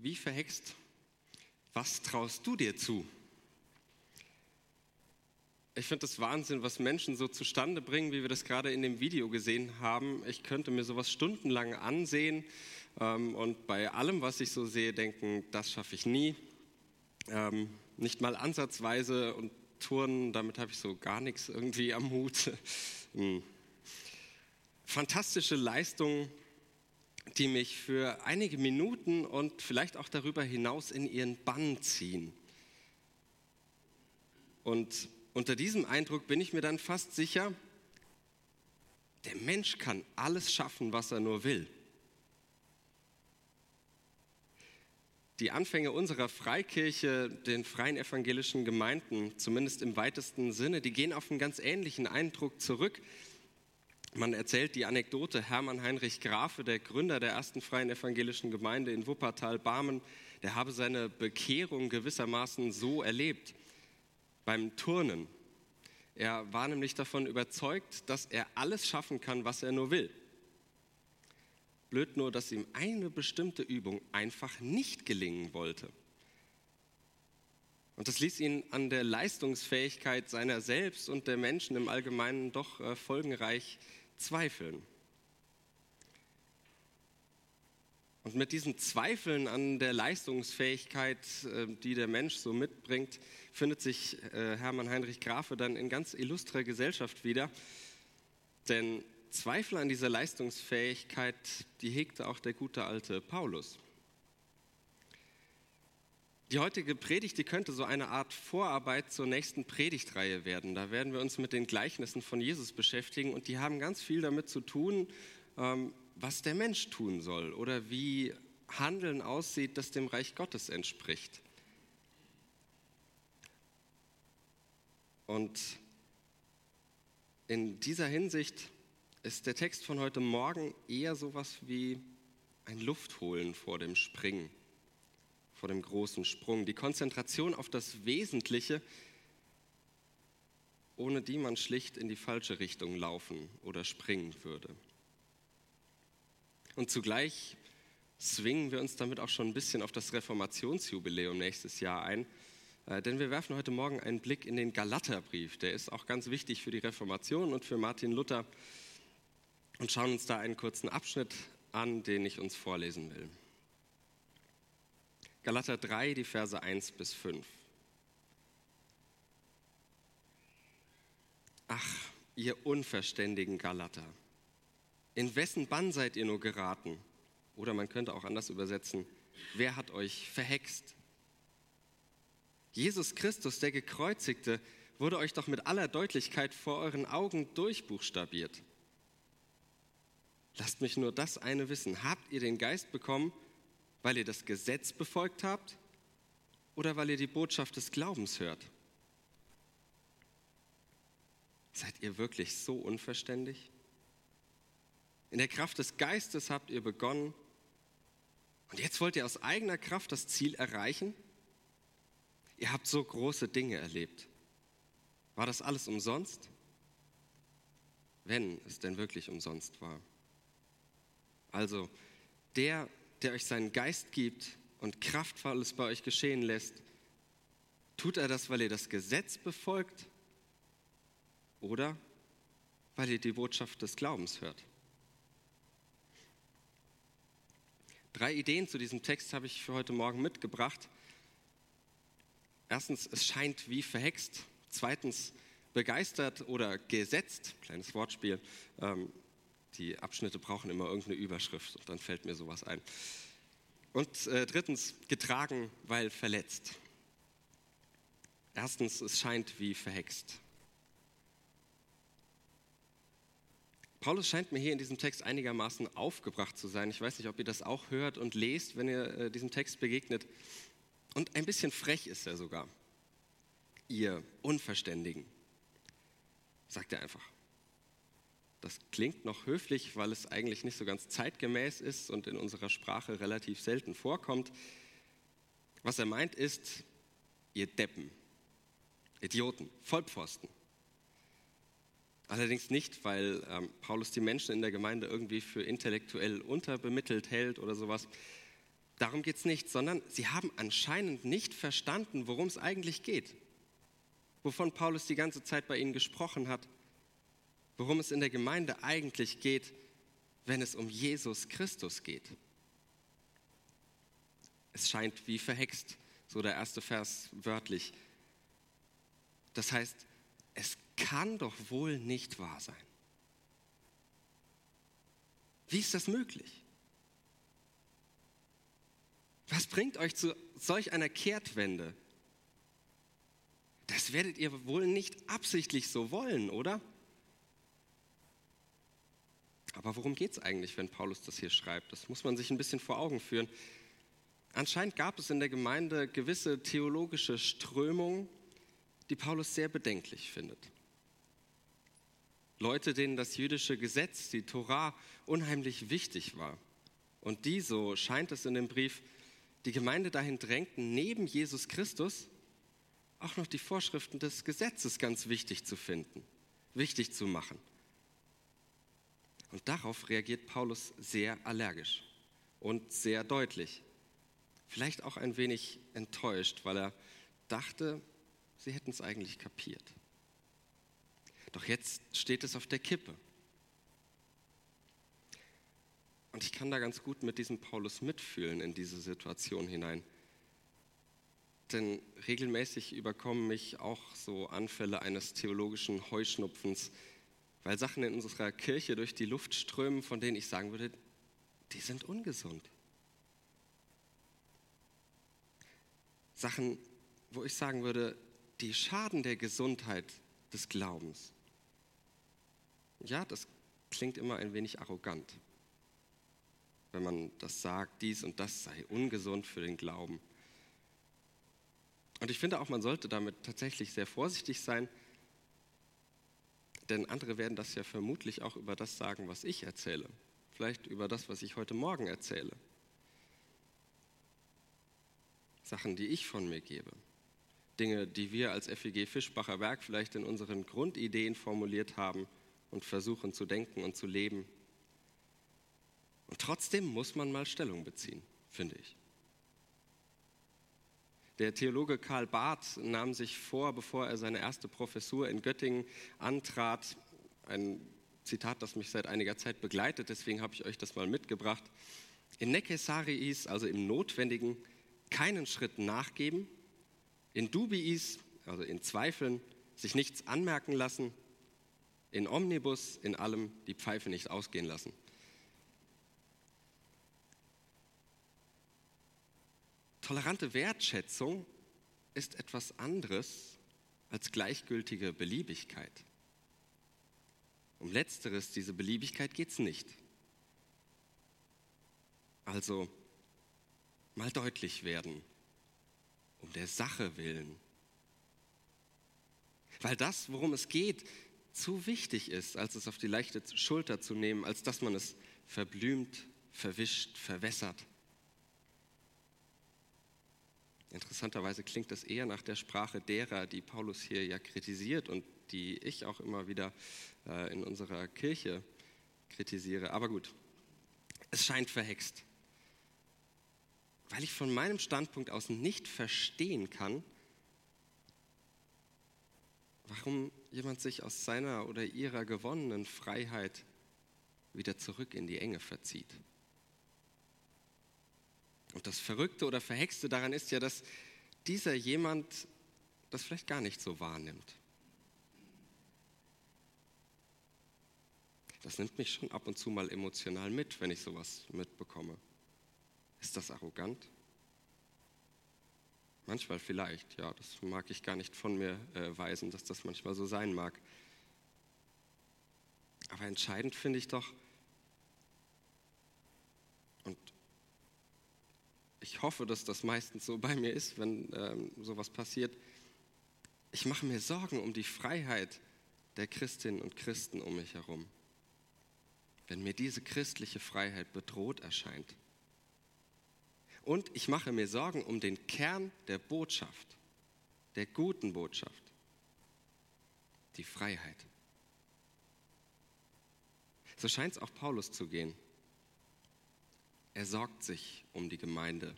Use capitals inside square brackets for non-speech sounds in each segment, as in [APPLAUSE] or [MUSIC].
Wie verhext? Was traust du dir zu? Ich finde das Wahnsinn, was Menschen so zustande bringen, wie wir das gerade in dem Video gesehen haben. Ich könnte mir sowas stundenlang ansehen ähm, und bei allem, was ich so sehe, denken, das schaffe ich nie. Ähm, nicht mal ansatzweise und Turnen, damit habe ich so gar nichts irgendwie am Hut. [LAUGHS] hm. Fantastische Leistungen die mich für einige Minuten und vielleicht auch darüber hinaus in ihren Bann ziehen. Und unter diesem Eindruck bin ich mir dann fast sicher, der Mensch kann alles schaffen, was er nur will. Die Anfänge unserer Freikirche, den freien evangelischen Gemeinden, zumindest im weitesten Sinne, die gehen auf einen ganz ähnlichen Eindruck zurück. Man erzählt die Anekdote, Hermann Heinrich Grafe, der Gründer der ersten freien evangelischen Gemeinde in Wuppertal-Barmen, der habe seine Bekehrung gewissermaßen so erlebt beim Turnen. Er war nämlich davon überzeugt, dass er alles schaffen kann, was er nur will. Blöd nur, dass ihm eine bestimmte Übung einfach nicht gelingen wollte. Und das ließ ihn an der Leistungsfähigkeit seiner selbst und der Menschen im Allgemeinen doch äh, folgenreich zweifeln. Und mit diesen Zweifeln an der Leistungsfähigkeit, äh, die der Mensch so mitbringt, findet sich äh, Hermann Heinrich Grafe dann in ganz illustrer Gesellschaft wieder. Denn Zweifel an dieser Leistungsfähigkeit, die hegte auch der gute alte Paulus. Die heutige Predigt, die könnte so eine Art Vorarbeit zur nächsten Predigtreihe werden. Da werden wir uns mit den Gleichnissen von Jesus beschäftigen und die haben ganz viel damit zu tun, ähm, was der Mensch tun soll oder wie Handeln aussieht, das dem Reich Gottes entspricht. Und in dieser Hinsicht ist der Text von heute Morgen eher sowas wie ein Luftholen vor dem Springen vor dem großen Sprung. Die Konzentration auf das Wesentliche, ohne die man schlicht in die falsche Richtung laufen oder springen würde. Und zugleich zwingen wir uns damit auch schon ein bisschen auf das Reformationsjubiläum nächstes Jahr ein. Äh, denn wir werfen heute Morgen einen Blick in den Galaterbrief. Der ist auch ganz wichtig für die Reformation und für Martin Luther. Und schauen uns da einen kurzen Abschnitt an, den ich uns vorlesen will. Galater 3, die Verse 1 bis 5. Ach, ihr unverständigen Galater, in wessen Bann seid ihr nur geraten? Oder man könnte auch anders übersetzen, wer hat euch verhext? Jesus Christus, der Gekreuzigte, wurde euch doch mit aller Deutlichkeit vor euren Augen durchbuchstabiert. Lasst mich nur das eine wissen. Habt ihr den Geist bekommen, weil ihr das Gesetz befolgt habt oder weil ihr die Botschaft des Glaubens hört? Seid ihr wirklich so unverständlich? In der Kraft des Geistes habt ihr begonnen und jetzt wollt ihr aus eigener Kraft das Ziel erreichen? Ihr habt so große Dinge erlebt. War das alles umsonst? Wenn es denn wirklich umsonst war. Also, der der euch seinen Geist gibt und Kraftvolles bei euch geschehen lässt, tut er das, weil ihr das Gesetz befolgt oder weil ihr die Botschaft des Glaubens hört? Drei Ideen zu diesem Text habe ich für heute Morgen mitgebracht. Erstens, es scheint wie verhext. Zweitens, begeistert oder gesetzt, kleines Wortspiel. Ähm, die Abschnitte brauchen immer irgendeine Überschrift und dann fällt mir sowas ein. Und äh, drittens, getragen, weil verletzt. Erstens, es scheint wie verhext. Paulus scheint mir hier in diesem Text einigermaßen aufgebracht zu sein. Ich weiß nicht, ob ihr das auch hört und lest, wenn ihr äh, diesem Text begegnet. Und ein bisschen frech ist er sogar. Ihr Unverständigen, sagt er einfach. Das klingt noch höflich, weil es eigentlich nicht so ganz zeitgemäß ist und in unserer Sprache relativ selten vorkommt. Was er meint ist, ihr Deppen, Idioten, Vollpfosten. Allerdings nicht, weil ähm, Paulus die Menschen in der Gemeinde irgendwie für intellektuell unterbemittelt hält oder sowas, Darum geht es nicht, sondern sie haben anscheinend nicht verstanden, worum es eigentlich geht. Wovon Paulus die ganze Zeit bei ihnen gesprochen hat. Worum es in der Gemeinde eigentlich geht, wenn es um Jesus Christus geht. Es scheint wie verhext, so der erste Vers wörtlich. Das heißt, es kann doch wohl nicht wahr sein. Wie ist das möglich? Was bringt euch zu solch einer Kehrtwende? Das werdet ihr wohl nicht absichtlich so wollen, oder? Aber worum geht es eigentlich, wenn Paulus das hier schreibt? Das muss man sich ein bisschen vor Augen führen. Anscheinend gab es in der Gemeinde gewisse theologische Strömungen, die Paulus sehr bedenklich findet. Leute, denen das jüdische Gesetz, die Torah, unheimlich wichtig war. Und die, so scheint es in dem Brief, die Gemeinde dahin drängten, neben Jesus Christus auch noch die Vorschriften des Gesetzes ganz wichtig zu finden, wichtig zu machen. Und darauf reagiert Paulus sehr allergisch und sehr deutlich. Vielleicht auch ein wenig enttäuscht, weil er dachte, sie hätten es eigentlich kapiert. Doch jetzt steht es auf der Kippe. Und ich kann da ganz gut mit diesem Paulus mitfühlen in diese Situation hinein. Denn regelmäßig überkommen mich auch so Anfälle eines theologischen Heuschnupfens, weil Sachen in unserer Kirche durch die Luft strömen, von denen ich sagen würde, die sind ungesund. Sachen, wo ich sagen würde, die schaden der Gesundheit des Glaubens. Ja, das klingt immer ein wenig arrogant, wenn man das sagt, dies und das sei ungesund für den Glauben. Und ich finde auch, man sollte damit tatsächlich sehr vorsichtig sein, denn andere werden das ja vermutlich auch über das sagen, was ich erzähle. Vielleicht über das, was ich heute Morgen erzähle. Sachen, die ich von mir gebe. Dinge, die wir als FEG Fischbacher Werk vielleicht in unseren Grundideen formuliert haben und versuchen zu denken und zu leben. Und trotzdem muss man mal Stellung beziehen, finde ich. Der Theologe Karl Barth nahm sich vor, bevor er seine erste Professur in Göttingen antrat, ein Zitat, das mich seit einiger Zeit begleitet, deswegen habe ich euch das mal mitgebracht. In necessariis, also im Notwendigen, keinen Schritt nachgeben, in dubiis, also in Zweifeln, sich nichts anmerken lassen, in omnibus, in allem die Pfeife nicht ausgehen lassen. Tolerante Wertschätzung ist etwas anderes als gleichgültige Beliebigkeit. Um letzteres, diese Beliebigkeit geht es nicht. Also mal deutlich werden, um der Sache willen. Weil das, worum es geht, zu wichtig ist, als es auf die leichte Schulter zu nehmen, als dass man es verblümt, verwischt, verwässert. Interessanterweise klingt das eher nach der Sprache derer, die Paulus hier ja kritisiert und die ich auch immer wieder äh, in unserer Kirche kritisiere. Aber gut, es scheint verhext. Weil ich von meinem Standpunkt aus nicht verstehen kann, warum jemand sich aus seiner oder ihrer gewonnenen Freiheit wieder zurück in die Enge verzieht. Und das Verrückte oder Verhexte daran ist ja, dass dieser jemand das vielleicht gar nicht so wahrnimmt. Das nimmt mich schon ab und zu mal emotional mit, wenn ich sowas mitbekomme. Ist das arrogant? Manchmal vielleicht, ja, das mag ich gar nicht von mir äh, weisen, dass das manchmal so sein mag. Aber entscheidend finde ich doch, ich hoffe, dass das meistens so bei mir ist, wenn ähm, sowas passiert. Ich mache mir Sorgen um die Freiheit der Christinnen und Christen um mich herum. Wenn mir diese christliche Freiheit bedroht erscheint. Und ich mache mir Sorgen um den Kern der Botschaft, der guten Botschaft, die Freiheit. So scheint es auch Paulus zu gehen. Er sorgt sich um die Gemeinde.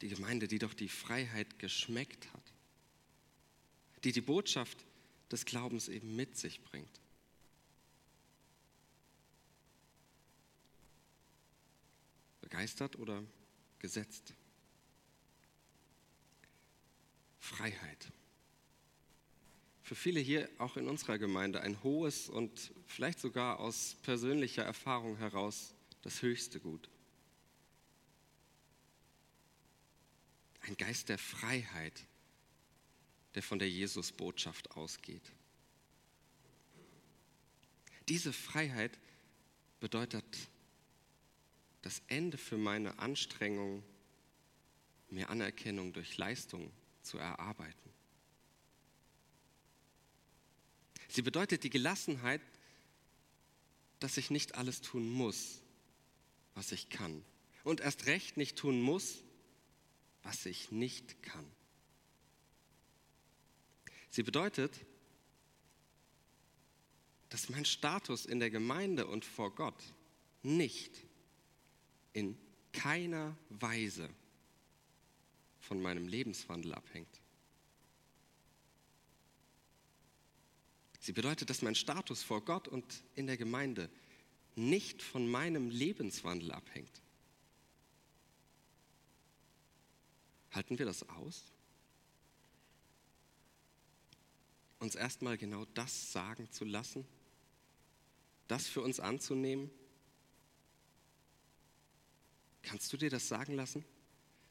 Die Gemeinde, die doch die Freiheit geschmeckt hat, die die Botschaft des Glaubens eben mit sich bringt. Begeistert oder gesetzt? Freiheit. Für viele hier, auch in unserer Gemeinde, ein hohes und vielleicht sogar aus persönlicher Erfahrung heraus das höchste Gut. Ein Geist der Freiheit, der von der Jesus-Botschaft ausgeht. Diese Freiheit bedeutet das Ende für meine Anstrengung, mir Anerkennung durch Leistung zu erarbeiten. Sie bedeutet die Gelassenheit, dass ich nicht alles tun muss, was ich kann. Und erst recht nicht tun muss, was ich nicht kann. Sie bedeutet, dass mein Status in der Gemeinde und vor Gott nicht in keiner Weise von meinem Lebenswandel abhängt. Sie bedeutet, dass mein Status vor Gott und in der Gemeinde nicht von meinem Lebenswandel abhängt. Halten wir das aus? Uns erstmal genau das sagen zu lassen, das für uns anzunehmen? Kannst du dir das sagen lassen?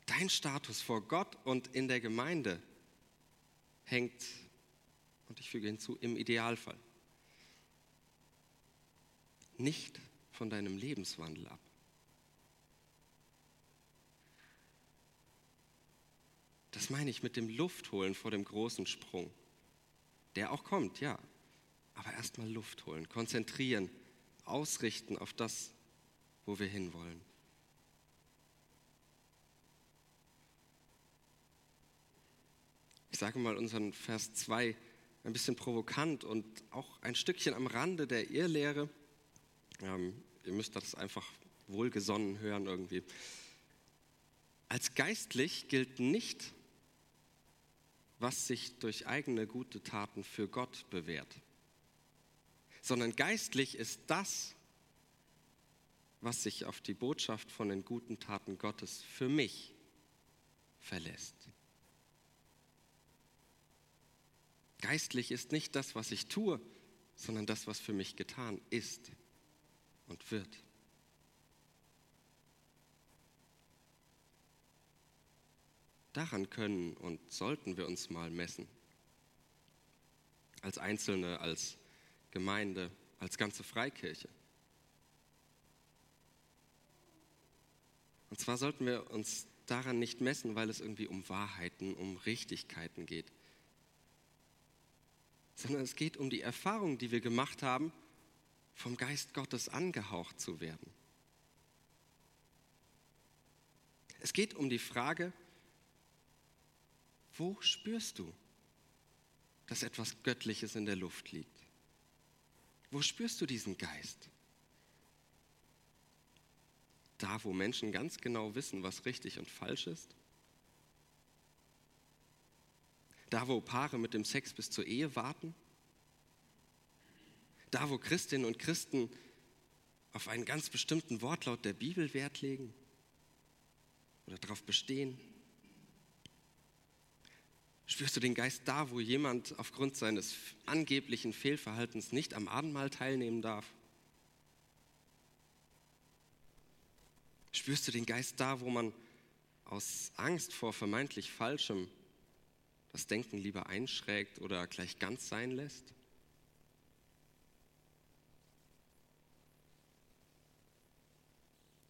Dein Status vor Gott und in der Gemeinde hängt, und ich füge hinzu, im Idealfall, nicht von deinem Lebenswandel ab. Das meine ich mit dem Luftholen vor dem großen Sprung, der auch kommt, ja. Aber erstmal Luft holen, konzentrieren, ausrichten auf das, wo wir hinwollen. Ich sage mal unseren Vers 2 ein bisschen provokant und auch ein Stückchen am Rande der Irrlehre. Ähm, ihr müsst das einfach wohlgesonnen hören irgendwie. Als geistlich gilt nicht, was sich durch eigene gute Taten für Gott bewährt, sondern geistlich ist das, was sich auf die Botschaft von den guten Taten Gottes für mich verlässt. Geistlich ist nicht das, was ich tue, sondern das, was für mich getan ist und wird. Daran können und sollten wir uns mal messen. Als Einzelne, als Gemeinde, als ganze Freikirche. Und zwar sollten wir uns daran nicht messen, weil es irgendwie um Wahrheiten, um Richtigkeiten geht, sondern es geht um die Erfahrung, die wir gemacht haben, vom Geist Gottes angehaucht zu werden. Es geht um die Frage, wo spürst du, dass etwas Göttliches in der Luft liegt? Wo spürst du diesen Geist? Da, wo Menschen ganz genau wissen, was richtig und falsch ist? Da, wo Paare mit dem Sex bis zur Ehe warten? Da, wo Christinnen und Christen auf einen ganz bestimmten Wortlaut der Bibel Wert legen oder darauf bestehen? Spürst du den Geist da, wo jemand aufgrund seines angeblichen Fehlverhaltens nicht am Abendmahl teilnehmen darf? Spürst du den Geist da, wo man aus Angst vor vermeintlich Falschem das Denken lieber einschrägt oder gleich ganz sein lässt?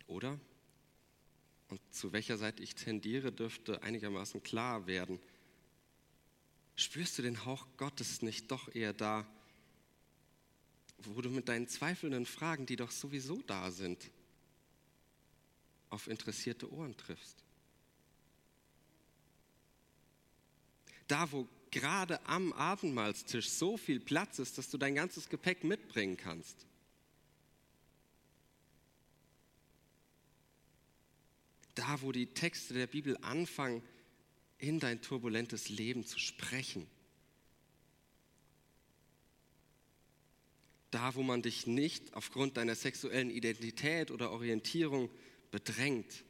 Oder? Und zu welcher Seite ich tendiere, dürfte einigermaßen klar werden. Spürst du den Hauch Gottes nicht doch eher da, wo du mit deinen zweifelnden Fragen, die doch sowieso da sind, auf interessierte Ohren triffst? Da wo gerade am Abendmahlstisch so viel Platz ist, dass du dein ganzes Gepäck mitbringen kannst. Da, wo die Texte der Bibel anfangen, in dein turbulentes Leben zu sprechen. Da, wo man dich nicht aufgrund deiner sexuellen Identität oder Orientierung bedrängt,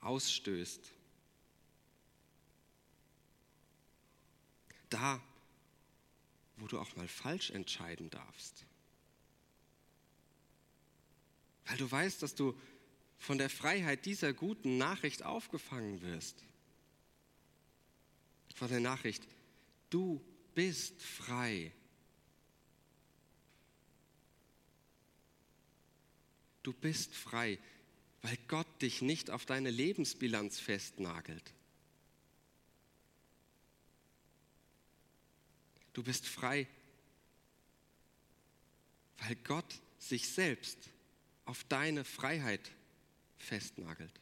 ausstößt. Da, wo du auch mal falsch entscheiden darfst. Weil du weißt, dass du von der Freiheit dieser guten Nachricht aufgefangen wirst. Von der Nachricht, du bist frei. Du bist frei, weil Gott dich nicht auf deine Lebensbilanz festnagelt. Du bist frei, weil Gott sich selbst auf deine Freiheit festnagelt.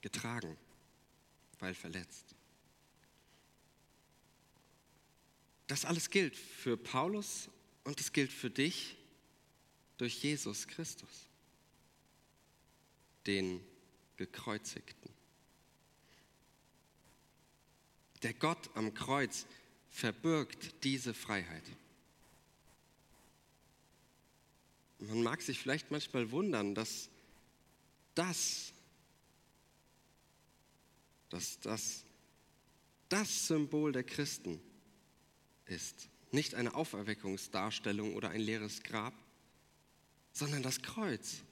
Getragen, weil verletzt. Das alles gilt für Paulus und es gilt für dich durch Jesus Christus, den gekreuzigten. Der Gott am Kreuz verbirgt diese Freiheit. Man mag sich vielleicht manchmal wundern, dass das, dass das das Symbol der Christen ist. Nicht eine Auferweckungsdarstellung oder ein leeres Grab, sondern das Kreuz.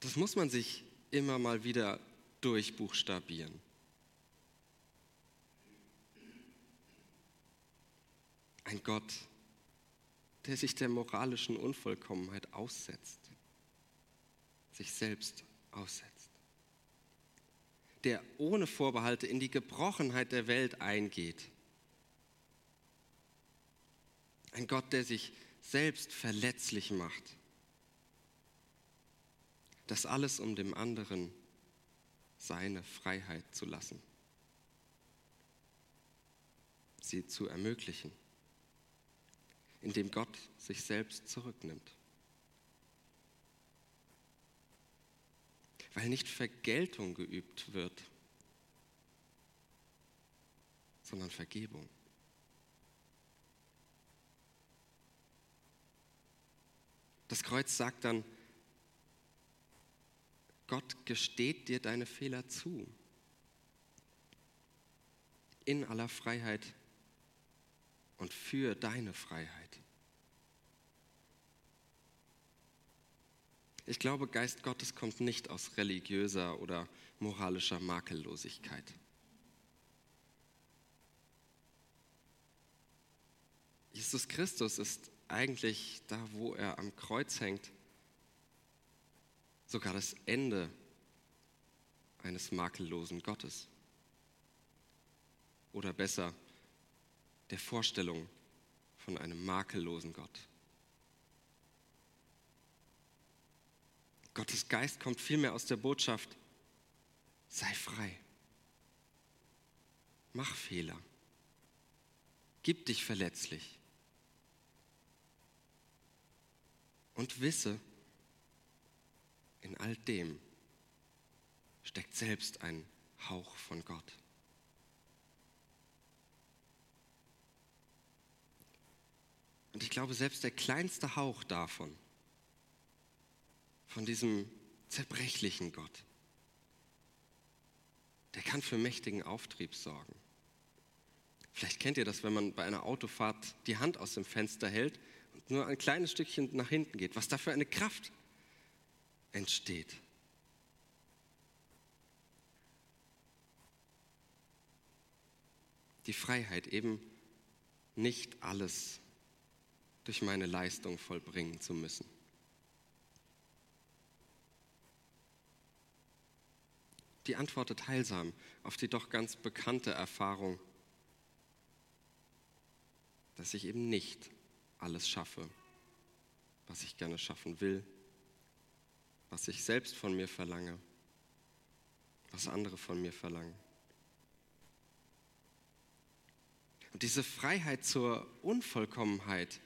Das muss man sich immer mal wieder durchbuchstabieren. Ein Gott, der sich der moralischen Unvollkommenheit aussetzt, sich selbst aussetzt, der ohne Vorbehalte in die Gebrochenheit der Welt eingeht ein Gott, der sich selbst verletzlich macht. Das alles, um dem anderen seine Freiheit zu lassen, sie zu ermöglichen, indem Gott sich selbst zurücknimmt. Weil nicht Vergeltung geübt wird, sondern Vergebung. Das Kreuz sagt dann, Gott gesteht dir deine Fehler zu. In aller Freiheit und für deine Freiheit. Ich glaube, Geist Gottes kommt nicht aus religiöser oder moralischer Makellosigkeit. Jesus Christus ist eigentlich da, wo er am Kreuz hängt, sogar das Ende eines makellosen Gottes. Oder besser, der Vorstellung von einem makellosen Gott. Gottes Geist kommt vielmehr aus der Botschaft, sei frei, mach Fehler, gib dich verletzlich, Und wisse, in all dem steckt selbst ein Hauch von Gott. Und ich glaube, selbst der kleinste Hauch davon, von diesem zerbrechlichen Gott, der kann für mächtigen Auftrieb sorgen. Vielleicht kennt ihr das, wenn man bei einer Autofahrt die Hand aus dem Fenster hält nur ein kleines Stückchen nach hinten geht, was da für eine Kraft entsteht. Die Freiheit, eben nicht alles durch meine Leistung vollbringen zu müssen. Die antwortet heilsam auf die doch ganz bekannte Erfahrung, dass ich eben nicht alles schaffe, was ich gerne schaffen will, was ich selbst von mir verlange, was andere von mir verlangen. Und diese Freiheit zur Unvollkommenheit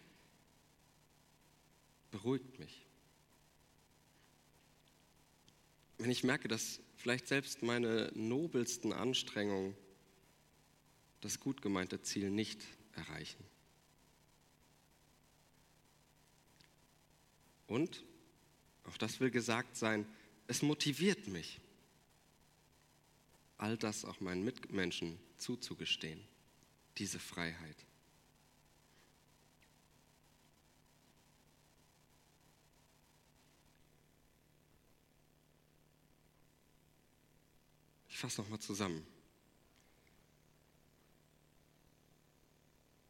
beruhigt mich. Wenn ich merke, dass vielleicht selbst meine nobelsten Anstrengungen das gut gemeinte Ziel nicht erreichen. Und, auch das will gesagt sein, es motiviert mich, all das auch meinen Mitmenschen zuzugestehen, diese Freiheit. Ich fasse nochmal zusammen.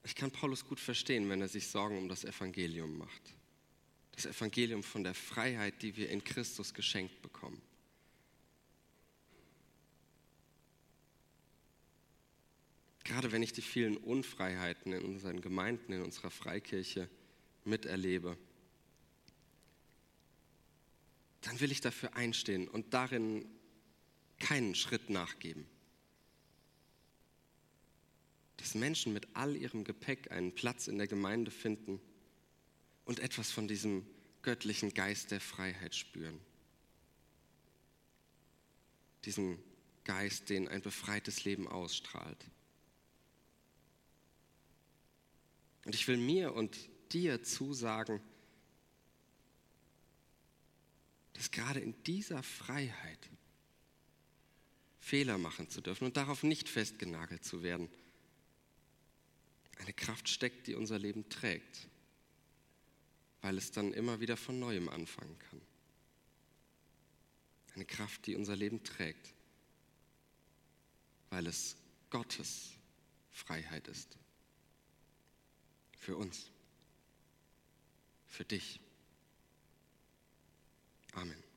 Ich kann Paulus gut verstehen, wenn er sich Sorgen um das Evangelium macht das Evangelium von der Freiheit, die wir in Christus geschenkt bekommen. Gerade wenn ich die vielen Unfreiheiten in unseren Gemeinden, in unserer Freikirche miterlebe, dann will ich dafür einstehen und darin keinen Schritt nachgeben. Dass Menschen mit all ihrem Gepäck einen Platz in der Gemeinde finden, und etwas von diesem göttlichen Geist der Freiheit spüren. Diesen Geist, den ein befreites Leben ausstrahlt. Und ich will mir und dir zusagen, dass gerade in dieser Freiheit Fehler machen zu dürfen und darauf nicht festgenagelt zu werden, eine Kraft steckt, die unser Leben trägt weil es dann immer wieder von neuem anfangen kann. Eine Kraft, die unser Leben trägt, weil es Gottes Freiheit ist. Für uns. Für dich. Amen.